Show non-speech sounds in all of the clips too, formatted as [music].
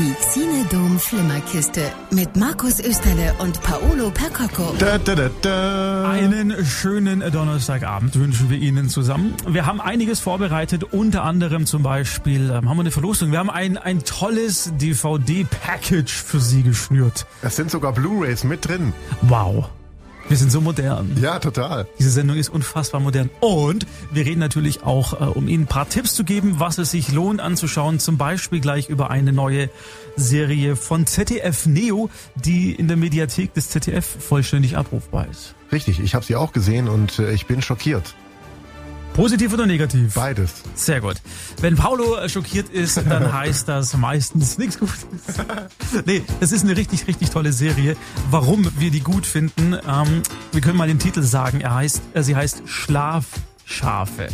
Die Xinedom Flimmerkiste mit Markus Österle und Paolo Percocco. Da, da, da, da. Einen schönen Donnerstagabend wünschen wir Ihnen zusammen. Wir haben einiges vorbereitet, unter anderem zum Beispiel ähm, haben wir eine Verlosung. Wir haben ein, ein tolles DVD-Package für Sie geschnürt. Es sind sogar Blu-rays mit drin. Wow. Wir sind so modern. Ja, total. Diese Sendung ist unfassbar modern. Und wir reden natürlich auch, äh, um Ihnen ein paar Tipps zu geben, was es sich lohnt anzuschauen. Zum Beispiel gleich über eine neue Serie von ZDF Neo, die in der Mediathek des ZDF vollständig abrufbar ist. Richtig, ich habe sie auch gesehen und äh, ich bin schockiert. Positiv oder negativ? Beides. Sehr gut. Wenn Paulo äh, schockiert ist, dann [laughs] heißt das meistens nichts Gutes. [laughs] nee, es ist eine richtig, richtig tolle Serie. Warum wir die gut finden, ähm, wir können mal den Titel sagen. Er heißt, äh, sie heißt Schlafschafe.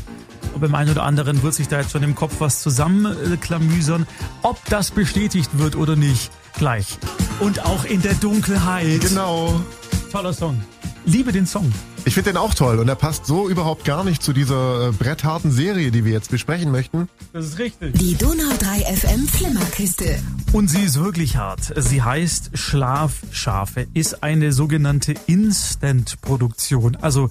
Und beim einen oder anderen wird sich da jetzt schon im Kopf was zusammenklamüsern. Ob das bestätigt wird oder nicht, gleich. Und auch in der Dunkelheit. Genau. Toller Song. Liebe den Song. Ich finde den auch toll und er passt so überhaupt gar nicht zu dieser äh, brettharten Serie, die wir jetzt besprechen möchten. Das ist richtig. Die Donau 3 FM Flimmerkiste. Und sie ist wirklich hart. Sie heißt Schlafschafe, ist eine sogenannte Instant-Produktion. Also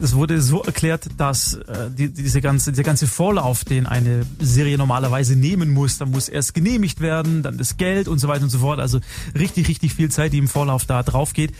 es wurde so erklärt, dass äh, die, diese ganze, der ganze Vorlauf, den eine Serie normalerweise nehmen muss, dann muss erst genehmigt werden, dann das Geld und so weiter und so fort. Also richtig, richtig viel Zeit, die im Vorlauf da drauf geht.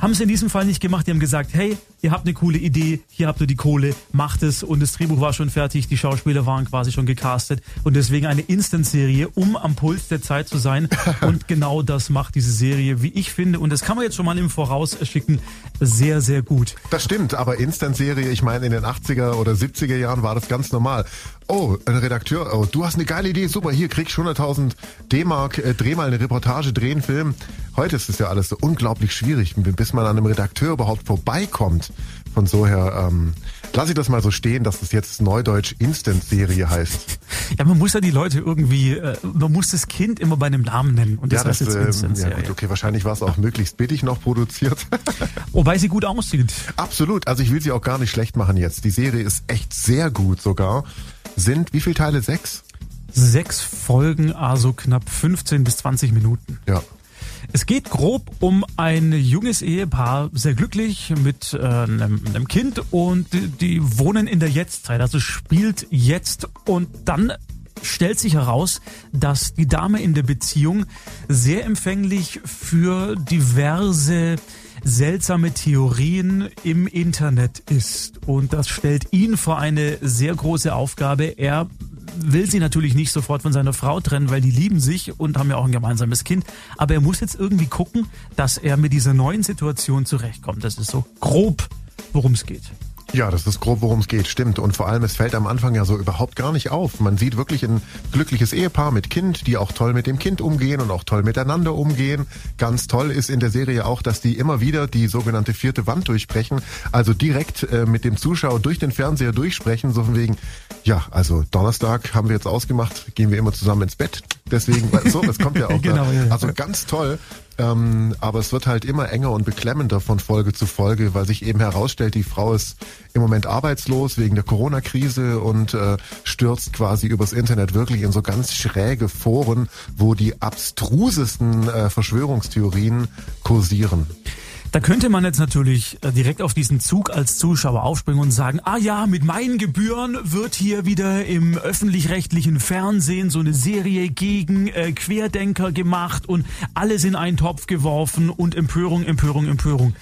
Haben sie in diesem Fall nicht gemacht. Die haben gesagt, hey, ihr habt eine coole Idee, hier habt ihr die Kohle, macht es. Und das Drehbuch war schon fertig, die Schauspieler waren quasi schon gecastet. Und deswegen eine Instant-Serie, um am Puls der Zeit zu sein. [laughs] Und genau das macht diese Serie, wie ich finde. Und das kann man jetzt schon mal im Voraus schicken, sehr, sehr gut. Das stimmt, aber Instant-Serie, ich meine, in den 80er oder 70er Jahren war das ganz normal. Oh, ein Redakteur, oh, du hast eine geile Idee, super, hier kriegst 100.000 D-Mark, äh, dreh mal eine Reportage, dreh einen Film. Heute ist es ja alles so unglaublich schwierig, bis man an einem Redakteur überhaupt vorbeikommt. Von so her ähm, lasse ich das mal so stehen, dass es jetzt Neudeutsch Instant-Serie heißt. Ja, man muss ja die Leute irgendwie, äh, man muss das Kind immer bei einem Namen nennen. Und das ja, das, jetzt ähm, ja Instant-Serie. gut, okay, wahrscheinlich war es auch möglichst billig noch produziert. [laughs] Wobei sie gut aussieht. Absolut, also ich will sie auch gar nicht schlecht machen jetzt. Die Serie ist echt sehr gut sogar. Sind wie viele Teile? Sechs? Sechs Folgen, also knapp 15 bis 20 Minuten. Ja. Es geht grob um ein junges Ehepaar, sehr glücklich mit äh, einem, einem Kind und die, die wohnen in der Jetztzeit, also spielt jetzt und dann stellt sich heraus, dass die Dame in der Beziehung sehr empfänglich für diverse seltsame Theorien im Internet ist. Und das stellt ihn vor eine sehr große Aufgabe. Er will sie natürlich nicht sofort von seiner Frau trennen, weil die lieben sich und haben ja auch ein gemeinsames Kind. Aber er muss jetzt irgendwie gucken, dass er mit dieser neuen Situation zurechtkommt. Das ist so grob, worum es geht. Ja, das ist grob, worum es geht, stimmt. Und vor allem, es fällt am Anfang ja so überhaupt gar nicht auf. Man sieht wirklich ein glückliches Ehepaar mit Kind, die auch toll mit dem Kind umgehen und auch toll miteinander umgehen. Ganz toll ist in der Serie auch, dass die immer wieder die sogenannte vierte Wand durchbrechen, also direkt äh, mit dem Zuschauer durch den Fernseher durchsprechen, so von wegen, ja, also Donnerstag haben wir jetzt ausgemacht, gehen wir immer zusammen ins Bett. Deswegen, so, das kommt ja auch [laughs] Genau, da. Also ganz toll. Ähm, aber es wird halt immer enger und beklemmender von Folge zu Folge, weil sich eben herausstellt, die Frau ist im Moment arbeitslos wegen der Corona-Krise und äh, stürzt quasi übers Internet wirklich in so ganz schräge Foren, wo die abstrusesten äh, Verschwörungstheorien kursieren. Da könnte man jetzt natürlich äh, direkt auf diesen Zug als Zuschauer aufspringen und sagen, ah ja, mit meinen Gebühren wird hier wieder im öffentlich-rechtlichen Fernsehen so eine Serie gegen äh, Querdenker gemacht und alles in einen Topf geworfen und Empörung, Empörung, Empörung.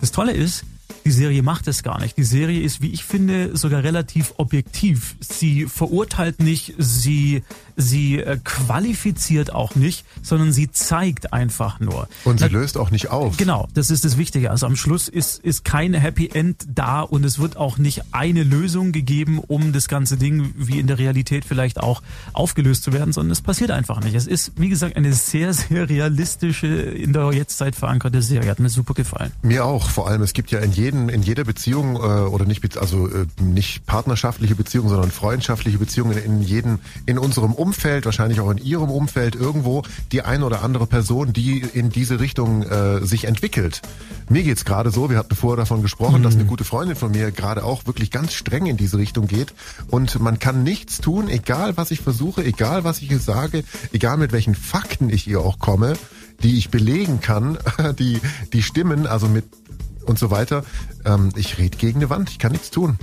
Das Tolle ist, die Serie macht es gar nicht. Die Serie ist, wie ich finde, sogar relativ objektiv. Sie verurteilt nicht, sie, sie äh, qualifiziert auch nicht, sondern sie zeigt einfach nur. Und sie Na- löst auch nicht auf. Genau, das ist das Wichtige. Also am Schluss ist, ist kein Happy End da und es wird auch nicht eine Lösung gegeben, um das ganze Ding wie in der Realität vielleicht auch aufgelöst zu werden, sondern es passiert einfach nicht. Es ist, wie gesagt, eine sehr, sehr realistische, in der Jetztzeit verankerte Serie. Hat mir super gefallen. Mir auch. Vor allem, es gibt ja in jedem jedem, in jeder Beziehung äh, oder nicht, also äh, nicht partnerschaftliche Beziehung, sondern freundschaftliche Beziehungen in jedem, in unserem Umfeld, wahrscheinlich auch in Ihrem Umfeld irgendwo die ein oder andere Person, die in diese Richtung äh, sich entwickelt. Mir geht's gerade so, wir hatten vorher davon gesprochen, mhm. dass eine gute Freundin von mir gerade auch wirklich ganz streng in diese Richtung geht und man kann nichts tun, egal was ich versuche, egal was ich ihr sage, egal mit welchen Fakten ich ihr auch komme, die ich belegen kann, [laughs] die, die stimmen, also mit und so weiter. Ähm, ich rede gegen eine Wand, ich kann nichts tun.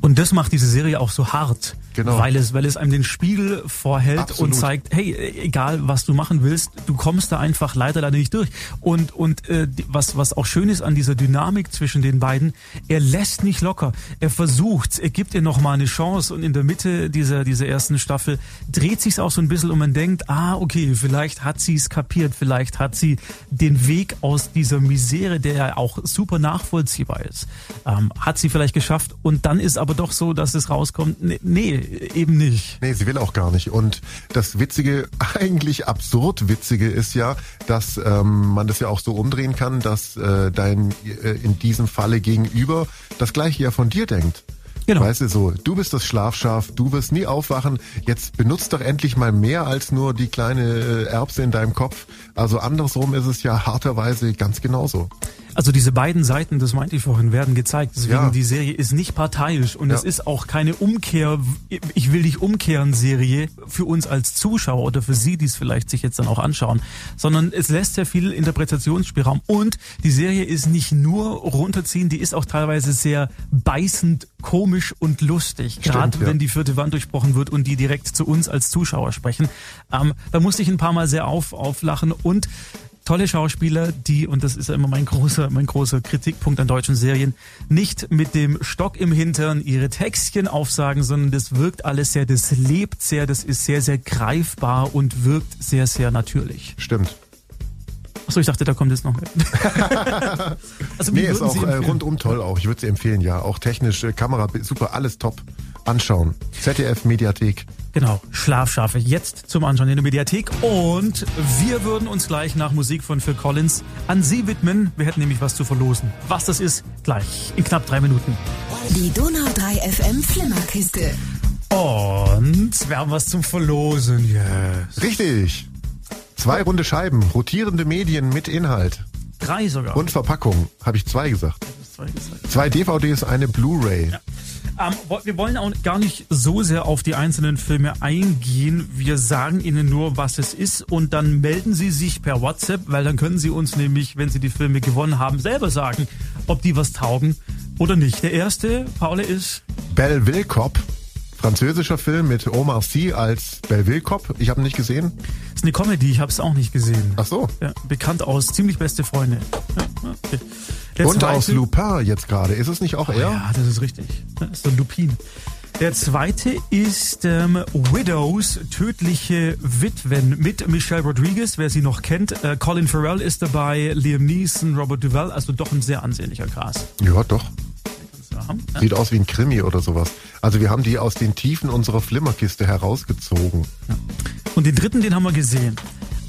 Und das macht diese Serie auch so hart. Genau. Weil es, weil es einem den Spiegel vorhält Absolut. und zeigt, hey, egal was du machen willst, du kommst da einfach leider leider nicht durch. Und, und äh, was, was auch schön ist an dieser Dynamik zwischen den beiden, er lässt nicht locker. Er versucht, er gibt ihr nochmal eine Chance und in der Mitte dieser, dieser ersten Staffel dreht sich's auch so ein bisschen und man denkt, ah, okay, vielleicht hat sie es kapiert, vielleicht hat sie den Weg aus dieser Misere, der ja auch super nachvollziehbar ist, ähm, hat sie vielleicht geschafft und dann ist aber doch so, dass es rauskommt, nee, nee eben nicht. Nee, sie will auch gar nicht. Und das Witzige, [laughs] eigentlich absurd Witzige ist ja, dass ähm, man das ja auch so umdrehen kann, dass äh, dein äh, in diesem Falle gegenüber das gleiche ja von dir denkt. Genau. Weißt du so, du bist das Schlafschaf, du wirst nie aufwachen. Jetzt benutzt doch endlich mal mehr als nur die kleine äh, Erbse in deinem Kopf. Also andersrum ist es ja harterweise ganz genauso. Also diese beiden Seiten, das meinte ich vorhin, werden gezeigt. Deswegen ja. die Serie ist nicht parteiisch und ja. es ist auch keine Umkehr, ich will dich umkehren Serie für uns als Zuschauer oder für Sie, die es vielleicht sich jetzt dann auch anschauen, sondern es lässt sehr viel Interpretationsspielraum und die Serie ist nicht nur runterziehen, die ist auch teilweise sehr beißend, komisch und lustig. Gerade ja. wenn die vierte Wand durchbrochen wird und die direkt zu uns als Zuschauer sprechen. Ähm, da musste ich ein paar Mal sehr auf, auflachen und tolle Schauspieler, die, und das ist ja immer mein großer, mein großer Kritikpunkt an deutschen Serien, nicht mit dem Stock im Hintern ihre Textchen aufsagen, sondern das wirkt alles sehr, das lebt sehr, das ist sehr, sehr greifbar und wirkt sehr, sehr natürlich. Stimmt. Achso, ich dachte, da kommt jetzt noch mehr. [laughs] also, nee, ist auch äh, rundum toll auch. Ich würde sie empfehlen, ja. Auch technisch, äh, Kamera, super, alles top. Anschauen. ZDF Mediathek. Genau, Schlafschafe jetzt zum Anschauen in der Mediathek. Und wir würden uns gleich nach Musik von Phil Collins an Sie widmen. Wir hätten nämlich was zu verlosen. Was das ist, gleich in knapp drei Minuten. Die Donau 3 FM Flimmerkiste. Und wir haben was zum Verlosen. Yes. Richtig. Zwei runde Scheiben, rotierende Medien mit Inhalt. Drei sogar. Und Verpackung, habe ich zwei gesagt. Zwei, gesagt. zwei DVDs, eine Blu-ray. Ja. Ähm, wir wollen auch gar nicht so sehr auf die einzelnen Filme eingehen. Wir sagen Ihnen nur, was es ist und dann melden Sie sich per WhatsApp, weil dann können Sie uns nämlich, wenn Sie die Filme gewonnen haben, selber sagen, ob die was taugen oder nicht. Der erste, Paul, ist Belle Cop. Französischer Film mit Omar Sy als Belleville Cop. Ich habe ihn nicht gesehen. Ist eine Comedy, ich habe es auch nicht gesehen. Ach so. Ja, bekannt aus ziemlich beste Freunde. Ja, okay. Und aus Lupin jetzt gerade. Ist es nicht auch er? Ja, das ist richtig. Das ist so Lupin. Der zweite ist ähm, Widows, tödliche Witwen mit Michelle Rodriguez, wer sie noch kennt. Äh, Colin Farrell ist dabei, Liam Neeson, Robert Duvall, also doch ein sehr ansehnlicher Cast. Ja, doch. Sieht aus wie ein Krimi oder sowas. Also wir haben die aus den Tiefen unserer Flimmerkiste herausgezogen. Ja. Und den dritten, den haben wir gesehen.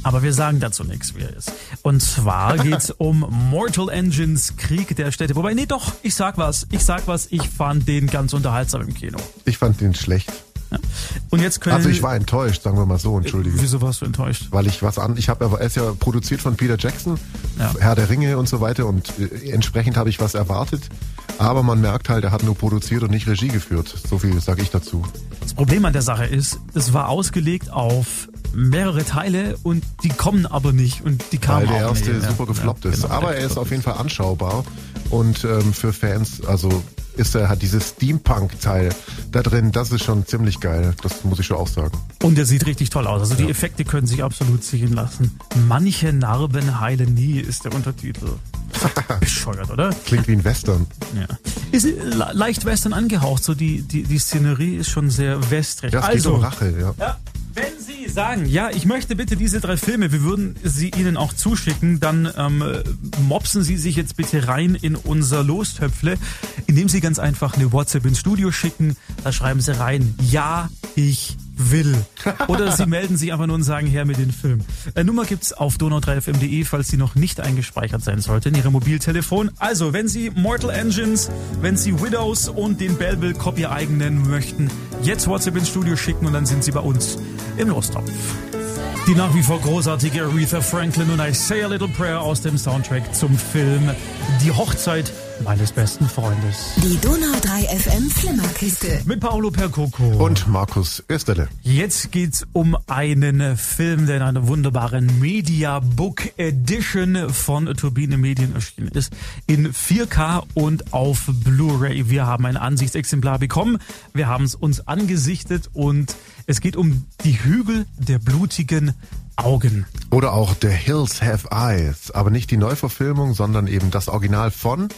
Aber wir sagen dazu nichts, wie er ist. Und zwar [laughs] geht's um Mortal Engines Krieg der Städte. Wobei, nee, doch, ich sag was. Ich sag was, ich fand den ganz unterhaltsam im Kino. Ich fand den schlecht. Ja. Und jetzt können also ich war enttäuscht, sagen wir mal so, entschuldige. Wieso warst du enttäuscht? Weil ich was an, ich habe er ist ja produziert von Peter Jackson, ja. Herr der Ringe und so weiter und äh, entsprechend habe ich was erwartet. Aber man merkt halt, er hat nur produziert und nicht Regie geführt. So viel sage ich dazu. Das Problem an der Sache ist, es war ausgelegt auf mehrere Teile und die kommen aber nicht und die kamen Weil der erste nicht. super gefloppt ja, ist. Genau, aber er ist auf jeden Fall anschaubar und ähm, für Fans, also ist er hat dieses Steampunk-Teil da drin, das ist schon ziemlich geil. Das muss ich schon auch sagen. Und er sieht richtig toll aus. Also die Effekte können sich absolut sehen lassen. Manche Narben heilen nie ist der Untertitel. [laughs] Bescheuert, oder? Klingt wie ein Western. Ja. Ist leicht Western angehaucht, so die, die, die Szenerie ist schon sehr westrig. Ja, es also, um Rache, ja. ja. Wenn Sie sagen, ja, ich möchte bitte diese drei Filme, wir würden sie Ihnen auch zuschicken, dann ähm, mopsen Sie sich jetzt bitte rein in unser Lostöpfle, indem Sie ganz einfach eine WhatsApp ins Studio schicken. Da schreiben Sie rein, ja, ich will. [laughs] Oder Sie melden sich einfach nur und sagen, her mit den Film. Äh, Nummer gibt's auf donau3fm.de, falls sie noch nicht eingespeichert sein sollte in Ihrem Mobiltelefon. Also, wenn Sie Mortal Engines, wenn Sie Widows und den Belleville Copy eigenen möchten, jetzt WhatsApp ins Studio schicken und dann sind Sie bei uns im Lostopf. Die nach wie vor großartige Aretha Franklin und I Say a Little Prayer aus dem Soundtrack zum Film Die Hochzeit meines besten Freundes. Die Donau 3 FM Flimmerkiste. Mit Paolo Percoco. Und Markus Österle. Jetzt geht's um einen Film, der in einer wunderbaren Media Book Edition von Turbine Medien erschienen ist. In 4K und auf Blu-ray. Wir haben ein Ansichtsexemplar bekommen. Wir haben es uns angesichtet und es geht um die Hügel der blutigen Augen. Oder auch The Hills Have Eyes. Aber nicht die Neuverfilmung, sondern eben das Original von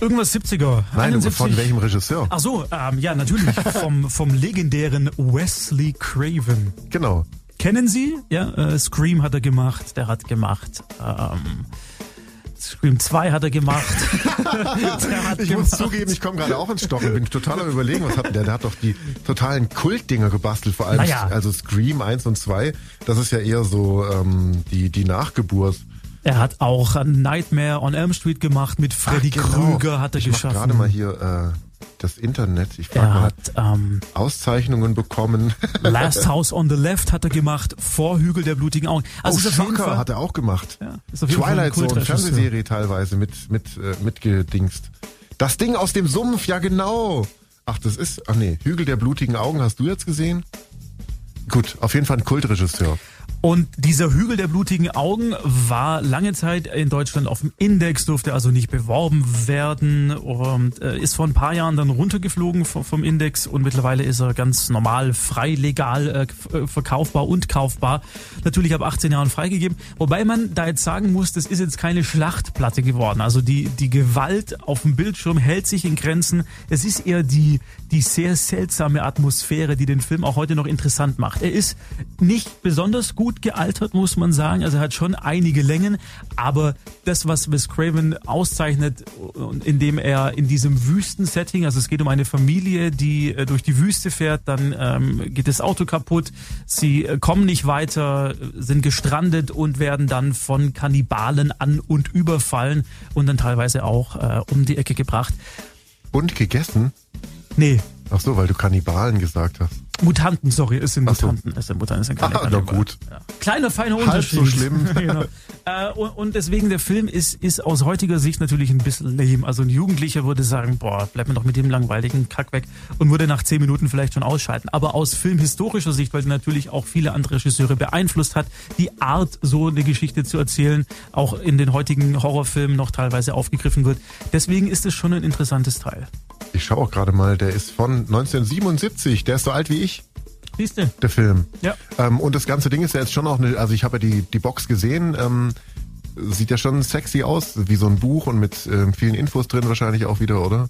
Irgendwas 70er. Nein, 71. von welchem Regisseur? Ach so, ähm, ja, natürlich. [laughs] vom, vom legendären Wesley Craven. Genau. Kennen Sie? Ja, äh, Scream hat er gemacht. Der hat gemacht. Ähm, Scream 2 hat er gemacht. [laughs] [laughs] hat ich gemacht. muss zugeben, ich komme gerade auch ins Stocken. Bin total am überlegen, was hat denn der? Der hat doch die totalen Kultdinger gebastelt, vor allem Naja. also Scream 1 und 2. Das ist ja eher so ähm, die, die Nachgeburt. Er hat auch Nightmare on Elm Street gemacht mit Freddy Ach, genau. Krüger hat er ich geschaffen. gerade mal hier äh, das Internet. Ich er mal, hat ähm, Auszeichnungen bekommen. [laughs] Last House on the Left hat er gemacht, vor Hügel der blutigen Augen. Also oh, Shocker Fall, hat er auch gemacht. ja, ist auf jeden Fall ein Twilight Zone. Fernsehserie teilweise mit, mit, äh, mitgedingst. Das Ding aus dem Sumpf, ja genau. Ach, das ist, ach nee, Hügel der blutigen Augen hast du jetzt gesehen? Gut, auf jeden Fall ein Kultregisseur. Und dieser Hügel der blutigen Augen war lange Zeit in Deutschland auf dem Index, durfte also nicht beworben werden und äh, ist vor ein paar Jahren dann runtergeflogen vom, Index und mittlerweile ist er ganz normal, frei, legal äh, äh, verkaufbar und kaufbar. Natürlich ab 18 Jahren freigegeben. Wobei man da jetzt sagen muss, das ist jetzt keine Schlachtplatte geworden. Also die, die Gewalt auf dem Bildschirm hält sich in Grenzen. Es ist eher die, die sehr seltsame Atmosphäre, die den Film auch heute noch interessant macht. Er ist nicht besonders gut gealtert, muss man sagen. Also er hat schon einige Längen, aber das, was Wes Craven auszeichnet, indem er in diesem Wüstensetting, also es geht um eine Familie, die äh, durch die Wüste fährt, dann ähm, geht das Auto kaputt, sie äh, kommen nicht weiter, sind gestrandet und werden dann von Kannibalen an und überfallen und dann teilweise auch äh, um die Ecke gebracht. Und gegessen? Nee, Ach so, weil du Kannibalen gesagt hast. Mutanten, sorry, es sind Ach so. Mutanten. Es sind Mutanten, es sind keine Ah, Kannibalen. gut. Ja. Kleiner, feiner Halb Unterschied. so schlimm. [laughs] genau. äh, und, und deswegen, der Film ist, ist aus heutiger Sicht natürlich ein bisschen lame. Also ein Jugendlicher würde sagen, boah, bleib mir doch mit dem langweiligen Kack weg und würde nach zehn Minuten vielleicht schon ausschalten. Aber aus filmhistorischer Sicht, weil er natürlich auch viele andere Regisseure beeinflusst hat, die Art, so eine Geschichte zu erzählen, auch in den heutigen Horrorfilmen noch teilweise aufgegriffen wird. Deswegen ist es schon ein interessantes Teil. Ich schaue auch gerade mal, der ist von 1977. Der ist so alt wie ich, Siehst du? der Film. Ja. Ähm, und das ganze Ding ist ja jetzt schon auch eine, also ich habe ja die, die Box gesehen, ähm, sieht ja schon sexy aus, wie so ein Buch und mit ähm, vielen Infos drin wahrscheinlich auch wieder, oder?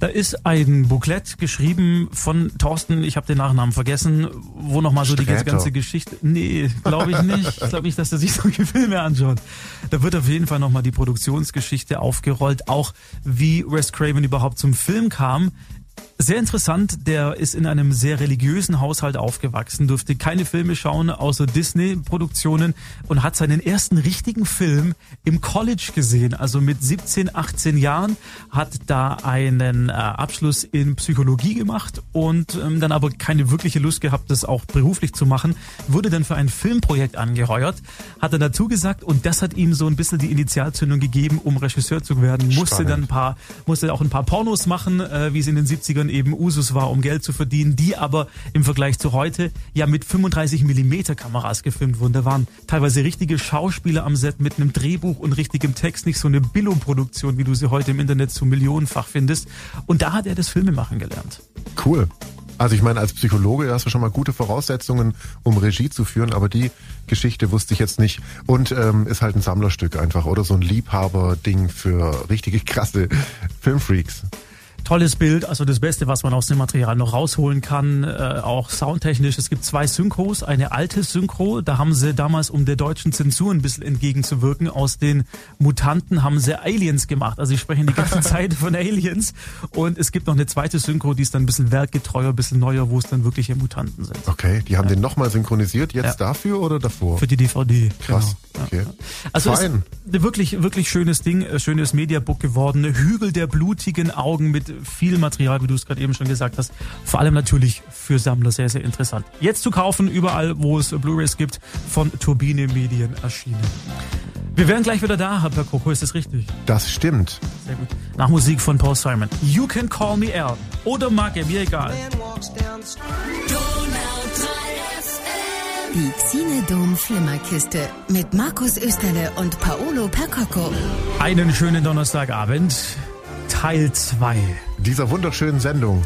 Da ist ein Booklet geschrieben von Thorsten, ich habe den Nachnamen vergessen, wo nochmal so die ganze, Sträter. ganze Geschichte. Nee, glaube ich nicht. Ich glaube nicht, dass er sich solche Filme anschaut. Da wird auf jeden Fall nochmal die Produktionsgeschichte aufgerollt, auch wie Wes Craven überhaupt zum Film kam. Sehr interessant, der ist in einem sehr religiösen Haushalt aufgewachsen, durfte keine Filme schauen außer Disney-Produktionen und hat seinen ersten richtigen Film im College gesehen, also mit 17, 18 Jahren, hat da einen äh, Abschluss in Psychologie gemacht und ähm, dann aber keine wirkliche Lust gehabt, das auch beruflich zu machen, wurde dann für ein Filmprojekt angeheuert, hat er dazu gesagt und das hat ihm so ein bisschen die Initialzündung gegeben, um Regisseur zu werden, musste Spannend. dann ein paar, musste auch ein paar Pornos machen, äh, wie es in den 70ern eben Usus war, um Geld zu verdienen, die aber im Vergleich zu heute ja mit 35 Millimeter Kameras gefilmt wurden. Da waren teilweise richtige Schauspieler am Set mit einem Drehbuch und richtigem Text, nicht so eine Billo-Produktion, wie du sie heute im Internet so millionenfach findest. Und da hat er das Filmemachen gelernt. Cool. Also ich meine, als Psychologe hast du schon mal gute Voraussetzungen, um Regie zu führen, aber die Geschichte wusste ich jetzt nicht. Und ähm, ist halt ein Sammlerstück einfach oder so ein Liebhaber-Ding für richtige krasse Filmfreaks. Tolles Bild, also das Beste, was man aus dem Material noch rausholen kann, äh, auch soundtechnisch. Es gibt zwei Synchros, eine alte Synchro, da haben sie damals, um der deutschen Zensur ein bisschen entgegenzuwirken, aus den Mutanten haben sie Aliens gemacht. Also sie sprechen die ganze [laughs] Zeit von Aliens. Und es gibt noch eine zweite Synchro, die ist dann ein bisschen werkgetreuer, ein bisschen neuer, wo es dann wirkliche Mutanten sind. Okay, die haben ja. den nochmal synchronisiert, jetzt ja. dafür oder davor? Für die DVD. Krass, genau. okay. Also Fein. Ist wirklich, wirklich schönes Ding, äh, schönes Mediabook geworden. Hügel der blutigen Augen mit viel Material, wie du es gerade eben schon gesagt hast. Vor allem natürlich für Sammler sehr, sehr interessant. Jetzt zu kaufen, überall, wo es Blu-rays gibt, von Turbine Medien erschienen. Wir wären gleich wieder da, Herr Perkoko, ist das richtig? Das stimmt. Sehr gut. Nach Musik von Paul Simon. You can call me Al. Oder Marke, mir egal. Die Xinedom Flimmerkiste mit Markus Österle und Paolo Percocco. Einen schönen Donnerstagabend. Teil 2 dieser wunderschönen Sendung.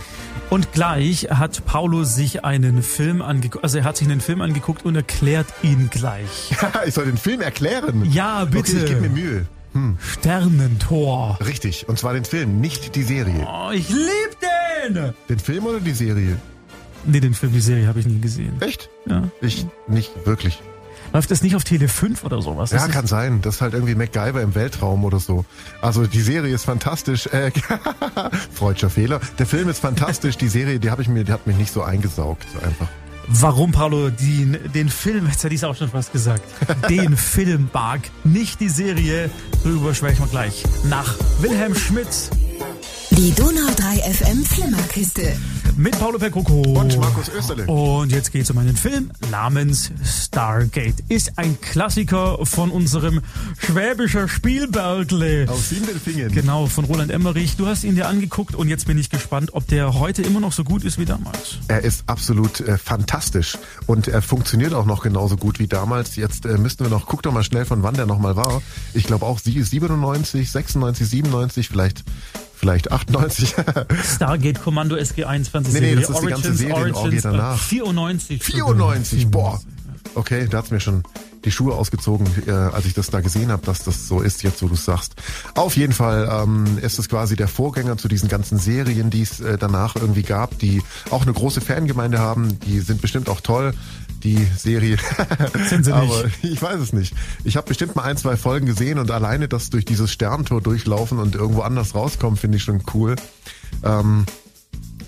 Und gleich hat Paulo sich einen Film angeguckt, also er hat sich einen Film angeguckt und erklärt ihn gleich. [laughs] ich soll den Film erklären? Ja, bitte. Okay, ich gebe mir Mühe. Hm. Sternentor. Richtig, und zwar den Film, nicht die Serie. Oh, ich lieb den! Den Film oder die Serie? Nee, den Film, die Serie habe ich nie gesehen. Echt? Ja. Ich nicht wirklich. Läuft das nicht auf Tele 5 oder sowas? Ja, kann sein. Das ist halt irgendwie MacGyver im Weltraum oder so. Also die Serie ist fantastisch. Äh, [laughs] freudscher Fehler. Der Film ist fantastisch. Die Serie, die habe ich mir, die hat mich nicht so eingesaugt einfach. Warum, Paolo, die, den Film, jetzt hätte ich es auch schon fast gesagt, den [laughs] Film mag, nicht die Serie, darüber sprechen wir gleich. Nach Wilhelm Schmitz. Die Donau 3 FM Flimmerkiste. Mit Paolo Percoco. Und Markus Österle. Und jetzt geht es um einen Film namens Stargate. Ist ein Klassiker von unserem schwäbischer Spielbergle. Aus Sindelfingen. Genau, von Roland Emmerich. Du hast ihn dir angeguckt und jetzt bin ich gespannt, ob der heute immer noch so gut ist wie damals. Er ist absolut äh, fantastisch und er funktioniert auch noch genauso gut wie damals. Jetzt äh, müssten wir noch, guck doch mal schnell, von wann der nochmal war. Ich glaube auch 97, 96, 97, vielleicht vielleicht 98. Stargate Kommando SG21 Nee, nee, das ist Origins, die ganze Serie, Origins, danach. 94. 94, boah. Okay, da hat's mir schon die Schuhe ausgezogen, äh, als ich das da gesehen habe, dass das so ist, jetzt wo du sagst. Auf jeden Fall ähm, ist es quasi der Vorgänger zu diesen ganzen Serien, die es äh, danach irgendwie gab, die auch eine große Fangemeinde haben. Die sind bestimmt auch toll die Serie. [laughs] Sind sie nicht. Aber ich weiß es nicht. Ich habe bestimmt mal ein, zwei Folgen gesehen und alleine das durch dieses Sterntor durchlaufen und irgendwo anders rauskommen, finde ich schon cool. Ähm,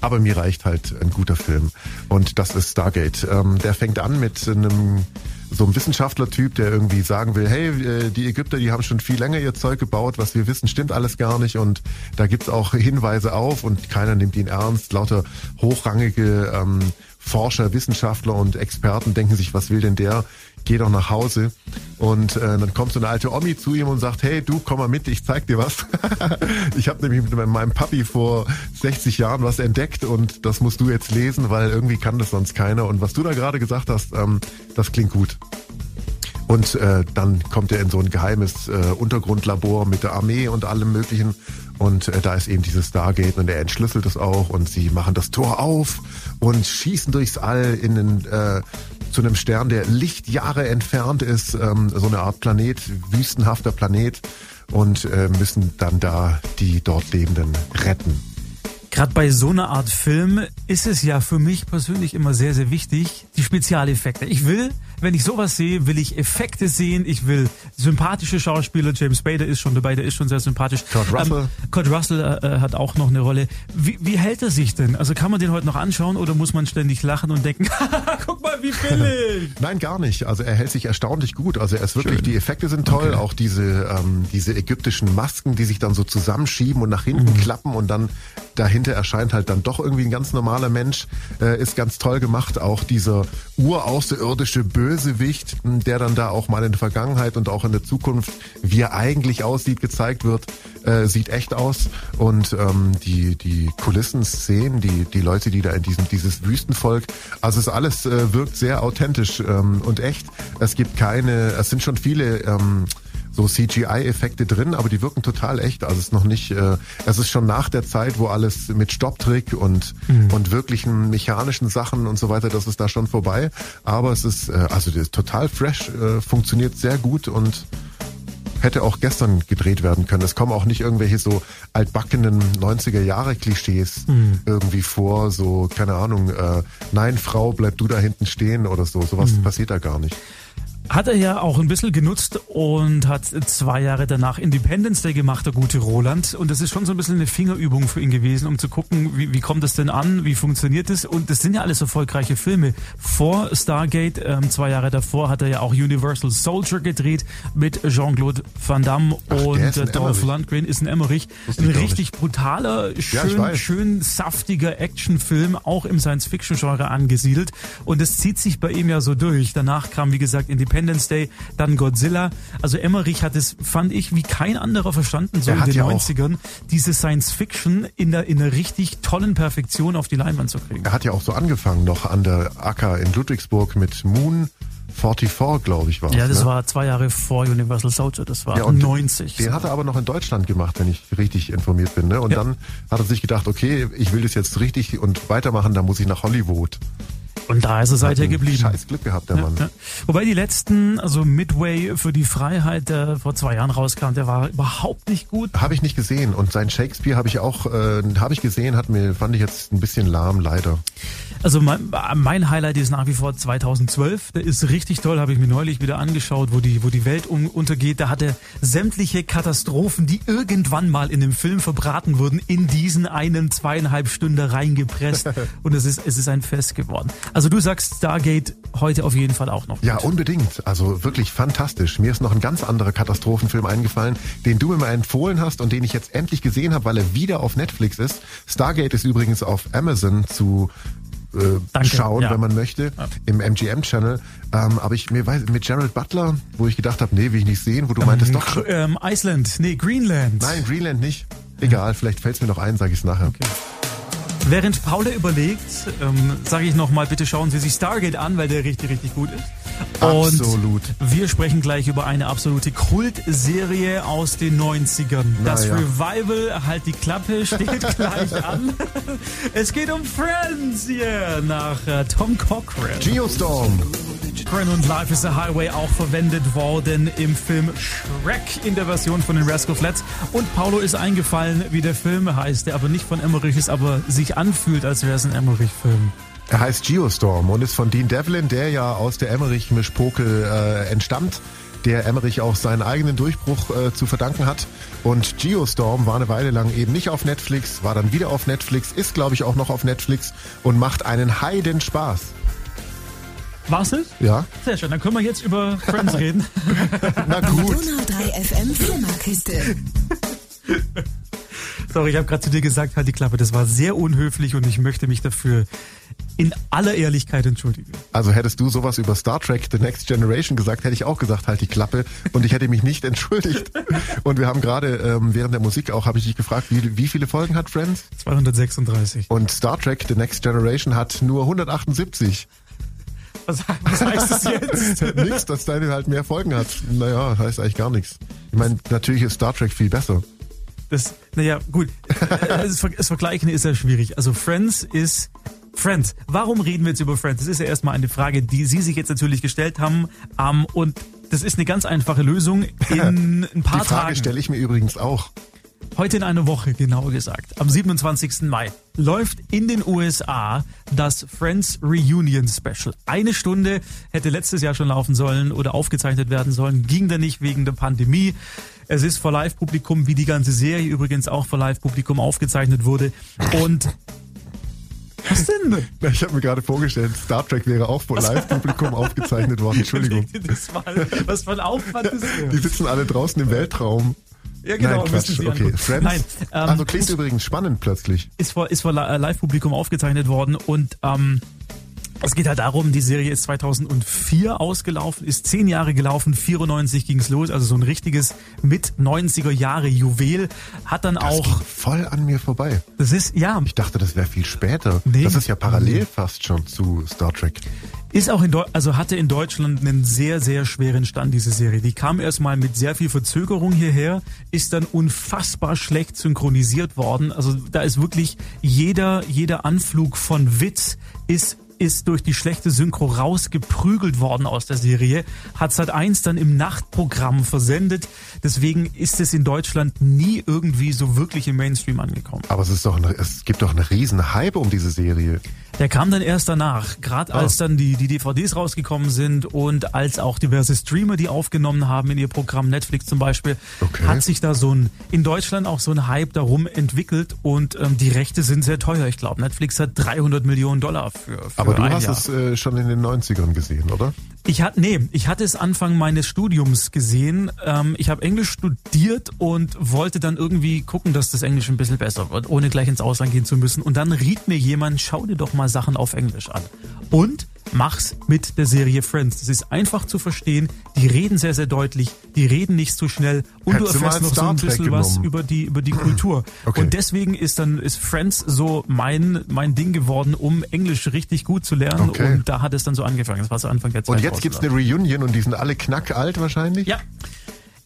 aber mir reicht halt ein guter Film. Und das ist Stargate. Ähm, der fängt an mit einem so ein Wissenschaftlertyp, der irgendwie sagen will, hey, äh, die Ägypter, die haben schon viel länger ihr Zeug gebaut, was wir wissen, stimmt alles gar nicht und da gibt's auch Hinweise auf und keiner nimmt ihn ernst. Lauter hochrangige ähm, Forscher, Wissenschaftler und Experten denken sich, was will denn der? Geh doch nach Hause. Und äh, dann kommt so eine alte Omi zu ihm und sagt, hey, du komm mal mit, ich zeig dir was. [laughs] ich habe nämlich mit meinem Papi vor 60 Jahren was entdeckt und das musst du jetzt lesen, weil irgendwie kann das sonst keiner. Und was du da gerade gesagt hast, ähm, das klingt gut. Und äh, dann kommt er in so ein geheimes äh, Untergrundlabor mit der Armee und allem möglichen. Und äh, da ist eben dieses Stargate und er entschlüsselt es auch und sie machen das Tor auf und schießen durchs All in den, äh, zu einem Stern, der Lichtjahre entfernt ist, ähm, so eine Art Planet, wüstenhafter Planet und äh, müssen dann da die dort Lebenden retten. Gerade bei so einer Art Film ist es ja für mich persönlich immer sehr, sehr wichtig, die Spezialeffekte. Ich will, wenn ich sowas sehe, will ich Effekte sehen, ich will sympathische Schauspieler, James Bader ist schon dabei, der ist schon sehr sympathisch. Kurt Russell. Ähm, Kurt Russell äh, hat auch noch eine Rolle. Wie, wie hält er sich denn? Also kann man den heute noch anschauen oder muss man ständig lachen und denken, [laughs] guck mal, wie billig? [laughs] Nein, gar nicht. Also er hält sich erstaunlich gut. Also er ist wirklich, Schön. die Effekte sind toll, okay. auch diese, ähm, diese ägyptischen Masken, die sich dann so zusammenschieben und nach hinten mhm. klappen und dann dahinter erscheint halt dann doch irgendwie ein ganz normaler Mensch, äh, ist ganz toll gemacht. Auch dieser uraußerirdische Bösewicht, der dann da auch mal in der Vergangenheit und auch in der Zukunft, wie er eigentlich aussieht, gezeigt wird, äh, sieht echt aus. Und ähm, die, die Kulissenszenen, die, die Leute, die da in diesem, dieses Wüstenvolk, also es alles äh, wirkt sehr authentisch ähm, und echt. Es gibt keine, es sind schon viele ähm, so CGI-Effekte drin, aber die wirken total echt. Also es ist noch nicht, äh, es ist schon nach der Zeit, wo alles mit Stopptrick und mhm. und wirklichen mechanischen Sachen und so weiter, das ist da schon vorbei. Aber es ist äh, also das ist total fresh, äh, funktioniert sehr gut und hätte auch gestern gedreht werden können. Es kommen auch nicht irgendwelche so altbackenen 90er Jahre Klischees mhm. irgendwie vor, so keine Ahnung, äh, nein Frau, bleib du da hinten stehen oder so. Sowas mhm. passiert da gar nicht. Hat er ja auch ein bisschen genutzt und hat zwei Jahre danach Independence Day gemacht, der gute Roland. Und das ist schon so ein bisschen eine Fingerübung für ihn gewesen, um zu gucken, wie, wie kommt das denn an, wie funktioniert das. Und das sind ja alles erfolgreiche Filme. Vor Stargate, ähm, zwei Jahre davor, hat er ja auch Universal Soldier gedreht mit Jean-Claude Van Damme Ach, und äh, Dolph Lundgren ist ein Emmerich. Ein richtig brutaler, schön, ja, schön saftiger Actionfilm, auch im Science-Fiction-Genre angesiedelt. Und das zieht sich bei ihm ja so durch. Danach kam, wie gesagt, Independence Independence Day, dann Godzilla. Also Emmerich hat es, fand ich, wie kein anderer verstanden, so in den ja 90ern, diese Science Fiction in der, in einer richtig tollen Perfektion auf die Leinwand zu kriegen. Er hat ja auch so angefangen noch an der Acker in Ludwigsburg mit Moon 44, glaube ich, war Ja, das ne? war zwei Jahre vor Universal Soldier, das war ja, 90. Den so. hat er aber noch in Deutschland gemacht, wenn ich richtig informiert bin. Ne? Und ja. dann hat er sich gedacht, okay, ich will das jetzt richtig und weitermachen, dann muss ich nach Hollywood. Und da ist er seither geblieben. Scheiß Glück gehabt, der Mann. Ja. Wobei die letzten, also Midway für die Freiheit, der vor zwei Jahren rauskam, der war überhaupt nicht gut. Habe ich nicht gesehen. Und sein Shakespeare habe ich auch, äh, habe ich gesehen, hat mir, fand ich jetzt ein bisschen lahm, leider. Also mein, mein, Highlight ist nach wie vor 2012. Der ist richtig toll, habe ich mir neulich wieder angeschaut, wo die, wo die Welt um, untergeht. Da hat er sämtliche Katastrophen, die irgendwann mal in dem Film verbraten wurden, in diesen einen zweieinhalb Stunden reingepresst. [laughs] Und es ist, es ist ein Fest geworden. Also du sagst Stargate heute auf jeden Fall auch noch. Gut. Ja, unbedingt. Also wirklich fantastisch. Mir ist noch ein ganz anderer Katastrophenfilm eingefallen, den du mir mal empfohlen hast und den ich jetzt endlich gesehen habe, weil er wieder auf Netflix ist. Stargate ist übrigens auf Amazon zu äh, schauen, ja. wenn man möchte, ja. im MGM-Channel. Ähm, aber ich mir weiß, mit Gerald Butler, wo ich gedacht habe, nee, will ich nicht sehen, wo du ähm, meintest doch. Ähm, Iceland, nee, Greenland. Nein, Greenland nicht. Egal, vielleicht fällt es mir noch ein, sage ich es nachher. Okay. Während Paula überlegt, ähm, sage ich nochmal, bitte schauen Sie sich Stargate an, weil der richtig, richtig gut ist. Und Absolut. wir sprechen gleich über eine absolute Kultserie aus den 90ern. Das ja. Revival, halt die Klappe, [laughs] steht gleich an. Es geht um Friends hier nach äh, Tom Cochran. Geostorm. Cochran und Life is a Highway auch verwendet worden im Film Shrek in der Version von den Rascal Flats. Und Paulo ist eingefallen, wie der Film heißt, der aber nicht von Emmerich ist, aber sich anfühlt, als wäre es ein Emmerich-Film. Er heißt Geostorm und ist von Dean Devlin, der ja aus der Emmerich-Mischpoke äh, entstammt, der Emmerich auch seinen eigenen Durchbruch äh, zu verdanken hat. Und Geostorm war eine Weile lang eben nicht auf Netflix, war dann wieder auf Netflix, ist glaube ich auch noch auf Netflix und macht einen Heiden Spaß. War's es? Ja. Sehr schön, dann können wir jetzt über Friends [laughs] reden. Na gut. Donau 3 FM Flimmerkiste. Sorry, ich habe gerade zu dir gesagt, halt die Klappe. Das war sehr unhöflich und ich möchte mich dafür in aller Ehrlichkeit entschuldigen. Also hättest du sowas über Star Trek The Next Generation gesagt, hätte ich auch gesagt, halt die Klappe und ich hätte mich nicht entschuldigt. Und wir haben gerade ähm, während der Musik auch, habe ich dich gefragt, wie, wie viele Folgen hat Friends? 236. Und Star Trek The Next Generation hat nur 178. Was, was heißt das jetzt? [laughs] nichts, dass deine halt mehr Folgen hat. Naja, heißt eigentlich gar nichts. Ich meine, natürlich ist Star Trek viel besser. Das, naja, gut. das, das Vergleichen ist ja schwierig. Also Friends ist Friends. Warum reden wir jetzt über Friends? Das ist ja erstmal eine Frage, die Sie sich jetzt natürlich gestellt haben. Um, und das ist eine ganz einfache Lösung in [laughs] ein paar Tagen. Die Frage stelle ich mir übrigens auch. Heute in einer Woche, genauer gesagt, am 27. Mai, läuft in den USA das Friends Reunion Special. Eine Stunde hätte letztes Jahr schon laufen sollen oder aufgezeichnet werden sollen, ging da nicht wegen der Pandemie. Es ist vor Live-Publikum, wie die ganze Serie übrigens auch vor Live-Publikum aufgezeichnet wurde. Und was denn? [laughs] Ich habe mir gerade vorgestellt, Star Trek wäre auch vor Live-Publikum [laughs] aufgezeichnet worden. Entschuldigung. [laughs] Das war, was für ein Aufwand ist das? Die sitzen alle draußen im Weltraum. Ja, genau. Nein, Quatsch. Okay, Friends. Nein, ähm, also klingt übrigens spannend plötzlich. Ist vor, ist vor Live-Publikum aufgezeichnet worden und ähm, es geht halt darum, die Serie ist 2004 ausgelaufen, ist zehn Jahre gelaufen, 94 ging's los, also so ein richtiges mit 90er Jahre Juwel. Hat dann das auch voll an mir vorbei. Das ist ja. Ich dachte, das wäre viel später. Nee, das ist ja parallel fast schon zu Star Trek. Ist auch in Deu also hatte in Deutschland einen sehr sehr schweren Stand diese Serie. Die kam erstmal mit sehr viel Verzögerung hierher, ist dann unfassbar schlecht synchronisiert worden. Also da ist wirklich jeder jeder Anflug von Witz ist ist durch die schlechte Synchro rausgeprügelt worden aus der Serie, hat Sat 1 dann im Nachtprogramm versendet. Deswegen ist es in Deutschland nie irgendwie so wirklich im Mainstream angekommen. Aber es ist doch eine, es gibt doch einen riesen Hype um diese Serie. Der kam dann erst danach, gerade als Ah. dann die, die DVDs rausgekommen sind und als auch diverse Streamer die aufgenommen haben in ihr Programm, Netflix zum Beispiel, Okay. hat sich da so ein, in Deutschland auch so ein Hype darum entwickelt und ähm, die Rechte sind sehr teuer. Ich glaube, Netflix hat 300 Millionen Dollar für, für Aber du hast Jahr. es äh, schon in den 90ern gesehen, oder? Ich hatte, nee, ich hatte es Anfang meines Studiums gesehen. Ähm, ich habe Englisch studiert und wollte dann irgendwie gucken, dass das Englisch ein bisschen besser wird, ohne gleich ins Ausland gehen zu müssen. Und dann riet mir jemand, schau dir doch mal Sachen auf Englisch an. Und mach's mit der Serie Friends. Das ist einfach zu verstehen. Die reden sehr, sehr deutlich. Die reden nicht so schnell. Und Hättest du erfährst mal noch so ein bisschen was über die, über die Kultur. [laughs] Okay. Und deswegen ist dann, ist Friends so mein, mein Ding geworden, um Englisch richtig gut zu lernen. Okay. Und da hat es dann so angefangen. Das war so Anfang der Und 2000er. jetzt gibt's eine Reunion und die sind alle knackalt wahrscheinlich? Ja.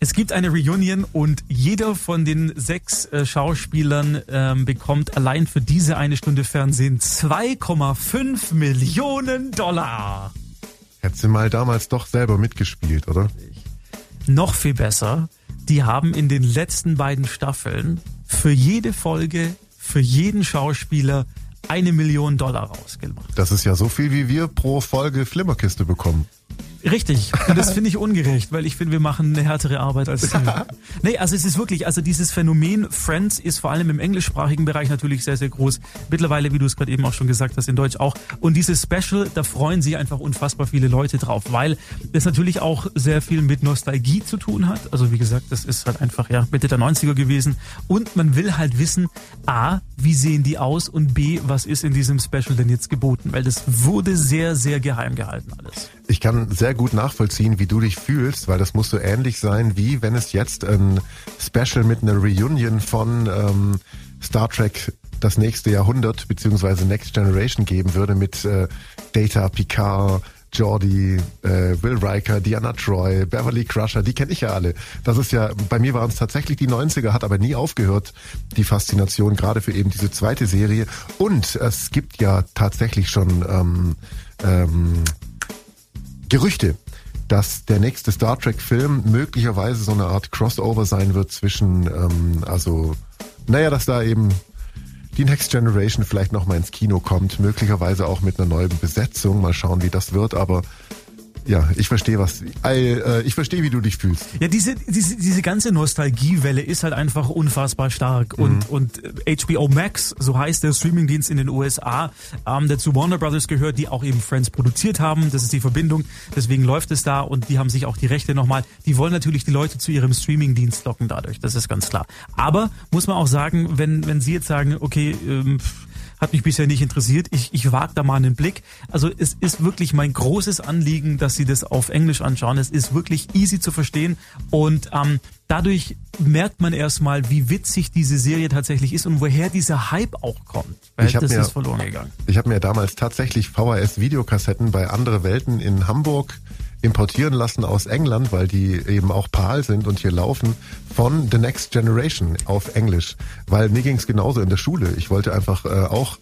Es gibt eine Reunion und jeder von den sechs äh, Schauspielern ähm, bekommt allein für diese eine Stunde Fernsehen 2,5 Millionen Dollar. Hättest du mal damals doch selber mitgespielt, oder? Noch viel besser, die haben in den letzten beiden Staffeln für jede Folge, für jeden Schauspieler eine Million Dollar rausgemacht. Das ist ja so viel, wie wir pro Folge Flimmerkiste bekommen. Richtig. Und das finde ich ungerecht, weil ich finde, wir machen eine härtere Arbeit als sie. [laughs] Nee, also es ist wirklich, also dieses Phänomen Friends ist vor allem im englischsprachigen Bereich natürlich sehr, sehr groß. Mittlerweile, wie du es gerade eben auch schon gesagt hast, in Deutsch auch. Und dieses Special, da freuen sich einfach unfassbar viele Leute drauf, weil das natürlich auch sehr viel mit Nostalgie zu tun hat. Also wie gesagt, das ist halt einfach ja Mitte der 90er gewesen. Und man will halt wissen, A, wie sehen die aus und B, was ist in diesem Special denn jetzt geboten? Weil das wurde sehr, sehr geheim gehalten alles. Ich kann sehr gut nachvollziehen, wie du dich fühlst, weil das muss so ähnlich sein, wie wenn es jetzt ein Special mit einer Reunion von ähm, Star Trek das nächste Jahrhundert beziehungsweise Next Generation geben würde mit äh, Data, Picard, Geordi, äh, Will Riker, Diana Troy, Beverly Crusher, die kenne ich ja alle. Das ist ja, bei mir waren es tatsächlich die 90er, hat aber nie aufgehört, die Faszination, gerade für eben diese zweite Serie. Und es gibt ja tatsächlich schon ähm, ähm, Gerüchte, dass der nächste Star Trek-Film möglicherweise so eine Art Crossover sein wird zwischen, ähm, also, naja, dass da eben die Next Generation vielleicht noch mal ins Kino kommt, möglicherweise auch mit einer neuen Besetzung. Mal schauen, wie das wird, aber ja, ich verstehe was. Äh, ich verstehe, wie du dich fühlst. Ja, diese, diese, diese ganze Nostalgiewelle ist halt einfach unfassbar stark. Und, und äh, HBO Max, so heißt der Streamingdienst in den USA, ähm, der zu Warner Brothers gehört, die auch eben Friends produziert haben. Das ist die Verbindung. Deswegen läuft es da und die haben sich auch die Rechte nochmal. Die wollen natürlich die Leute zu ihrem Streamingdienst locken dadurch. Das ist ganz klar. Aber muss man auch sagen, wenn, wenn Sie jetzt sagen, okay, ähm, hat mich bisher nicht interessiert. Ich, ich wage da mal einen Blick. Also es ist wirklich mein großes Anliegen, dass Sie das auf Englisch anschauen. Es ist wirklich easy zu verstehen und ähm, dadurch merkt man erstmal, wie witzig diese Serie tatsächlich ist und woher dieser Hype auch kommt. Weil Ich das mir- ist verloren gegangen. Ich habe mir damals tatsächlich VHS-Videokassetten bei Andere Welten in Hamburg importieren lassen aus England, weil die eben auch PAL sind und hier laufen, von The Next Generation auf Englisch. Weil mir ging's genauso in der Schule. Ich wollte einfach äh, auch,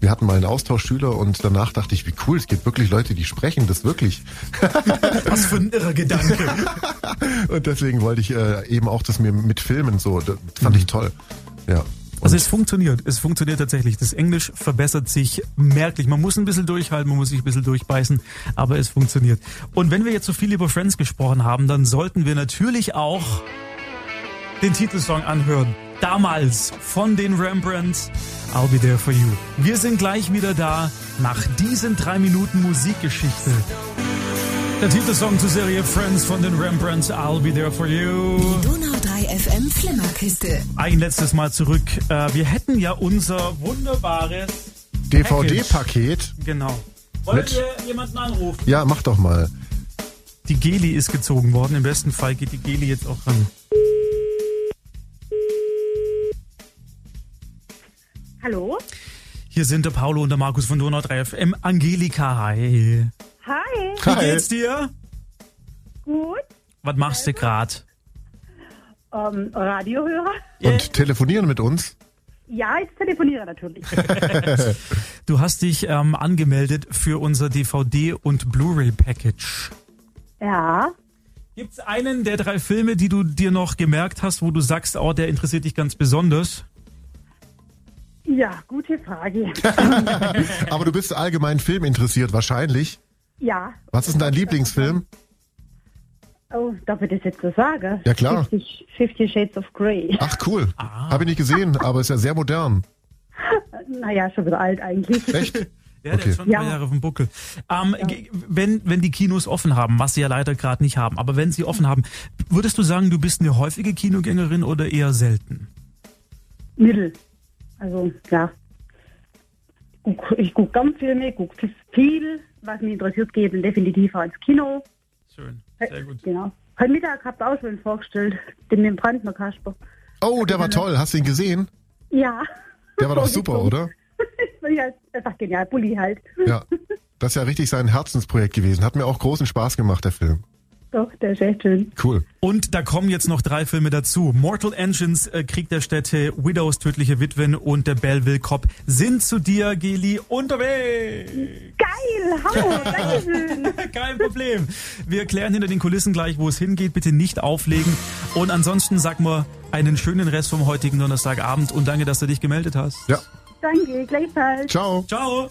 wir hatten mal einen Austauschschüler und danach dachte ich, wie cool, es gibt wirklich Leute, die sprechen das wirklich. [laughs] Was für ein irrer Gedanke. [laughs] Und deswegen wollte ich äh, eben auch das mir mit Filmen so, das fand ich toll. Ja. Also es funktioniert. Es funktioniert tatsächlich. Das Englisch verbessert sich merklich. Man muss ein bisschen durchhalten, man muss sich ein bisschen durchbeißen, aber es funktioniert. Und wenn wir jetzt so viel über Friends gesprochen haben, dann sollten wir natürlich auch den Titelsong anhören. Damals von den Rembrandts. I'll be there for you. Wir sind gleich wieder da nach diesen drei Minuten Musikgeschichte. Der Titelsong zur Serie Friends von den Rembrandts. I'll be there for you. Donau 3 FM Flimmerkiste. Ein letztes Mal zurück. Äh, wir hätten ja unser wunderbares DVD-Paket. Genau. Wollen Mit- wir jemanden anrufen? Ja, mach doch mal. Die Geli ist gezogen worden. Im besten Fall geht die Geli jetzt auch ran. Hallo? Hier sind der Paulo und der Markus von Donau 3 FM. Angelika, hi. Hi. Wie Hi. geht's dir? Gut. Was machst du grad? Ähm, Radiohörer? Und telefonieren mit uns. Ja, jetzt telefoniere natürlich. [laughs] Du hast dich ähm, angemeldet für unser DVD- und Blu-ray-Package. ja. Gibt es einen der drei Filme, die du dir noch gemerkt hast, wo du sagst, oh, der interessiert dich ganz besonders? Ja, gute Frage. [laughs] Aber du bist allgemein filminteressiert wahrscheinlich. ja. Was ist denn dein Lieblingsfilm? Oh, darf ich das jetzt so sagen? Ja, klar. 50, 50 Shades of Grey. Ach cool. Habe ich nicht gesehen, aber ist ja sehr modern. [laughs] Naja, schon wieder alt eigentlich. Echt? [laughs] Ja, der Okay. ist schon Ja. drei Jahre auf dem Buckel. Ähm, ge- wenn, wenn die Kinos offen haben, was sie ja leider gerade nicht haben, aber wenn sie offen haben, würdest du sagen, du bist eine häufige Kinogängerin oder eher selten? Mittel. Also, ja. Ich guck- Ich gucke gern Filme, gucke viel, was mich interessiert, geht dann definitiv auch ins Kino. Schön, Äh, Genau. Heute Mittag habt ihr auch schon vorgestellt, den dem Brandner Kasper. Oh, der war toll. Hast du ihn gesehen? Ja. Der war doch [laughs] super, oder? [laughs] ja, einfach genial. Bulli halt. Ja. Das ist ja richtig sein Herzensprojekt gewesen. Hat mir auch großen Spaß gemacht, der Film. Doch, der ist echt schön. Cool. Und da kommen jetzt noch drei Filme dazu. Mortal Engines, äh, Krieg der Städte, Widows, Tödliche Witwen und der Belleville Cop sind zu dir, Geli, unterwegs. Geil, Hammer, Dankeschön. [laughs] Kein Problem. Wir klären hinter den Kulissen gleich, wo es hingeht. Bitte nicht auflegen. Und ansonsten sag mal einen schönen Rest vom heutigen Donnerstagabend und danke, dass du dich gemeldet hast. Ja. Danke, gleichfalls. Ciao. Ciao.